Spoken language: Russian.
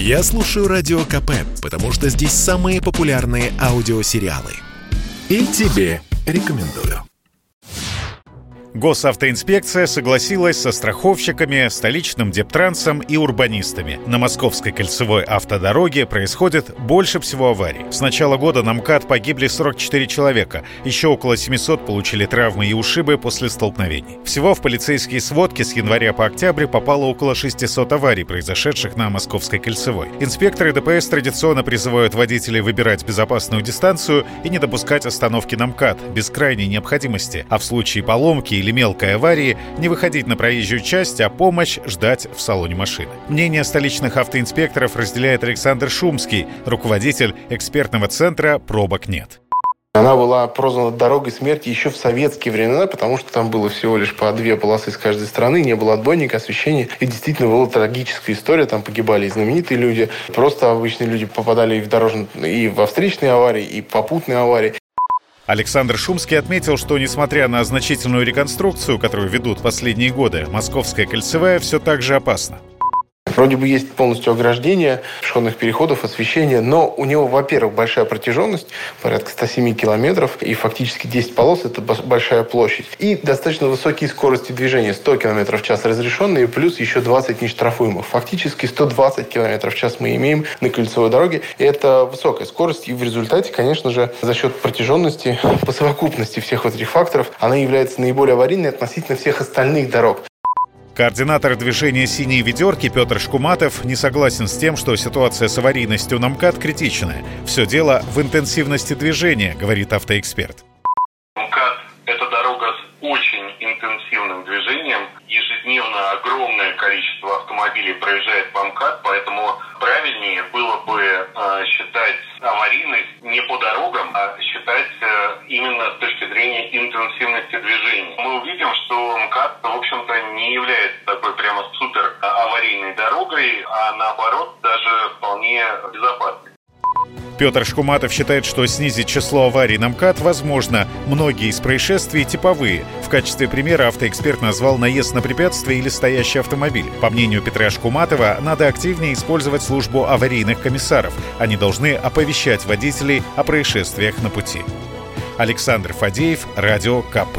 Я слушаю Радио КП, потому что здесь самые популярные аудиосериалы. И тебе рекомендую. Госавтоинспекция согласилась со страховщиками, столичным дептрансом и урбанистами. На Московской кольцевой автодороге происходит больше всего аварий. С начала года на МКАД погибли 44 человека, еще около 700 получили травмы и ушибы после столкновений. Всего в полицейские сводки с января по октябрь попало около 600 аварий, произошедших на Московской кольцевой. Инспекторы ДПС традиционно призывают водителей выбирать безопасную дистанцию и не допускать остановки на МКАД без крайней необходимости, а в случае поломки или мелкой аварии не выходить на проезжую часть, а помощь ждать в салоне машины. Мнение столичных автоинспекторов разделяет Александр Шумский, руководитель экспертного центра «Пробок нет». Она была прозвана дорогой смерти еще в советские времена, потому что там было всего лишь по две полосы с каждой стороны, не было отбойника, освещения. И действительно была трагическая история. Там погибали и знаменитые люди. Просто обычные люди попадали и в дорожные, и во встречные аварии, и попутные аварии. Александр Шумский отметил, что несмотря на значительную реконструкцию, которую ведут последние годы, Московская кольцевая все так же опасна. Вроде бы есть полностью ограждение пешеходных переходов, освещение, но у него, во-первых, большая протяженность, порядка 107 километров, и фактически 10 полос – это большая площадь. И достаточно высокие скорости движения, 100 километров в час разрешенные, плюс еще 20 нештрафуемых. Фактически 120 километров в час мы имеем на кольцевой дороге. И это высокая скорость, и в результате, конечно же, за счет протяженности, по совокупности всех вот этих факторов, она является наиболее аварийной относительно всех остальных дорог. Координатор движения «Синие ведерки» Петр Шкуматов не согласен с тем, что ситуация с аварийностью на МКАД критичная. Все дело в интенсивности движения, говорит автоэксперт. МКАД – это дорога с очень интенсивным движением. Ежедневно огромное количество автомобилей проезжает по МКАД, поэтому правильнее было бы э, считать аварийность не по дорогам, а считать э, именно с точки зрения интенсивности движения. Увидим, что МКАД, в общем-то, не является такой прямо супер аварийной дорогой, а наоборот даже вполне безопасной. Петр Шкуматов считает, что снизить число аварий на МКАД возможно. Многие из происшествий типовые. В качестве примера автоэксперт назвал наезд на препятствие или стоящий автомобиль. По мнению Петра Шкуматова, надо активнее использовать службу аварийных комиссаров. Они должны оповещать водителей о происшествиях на пути. Александр Фадеев, Радио КП.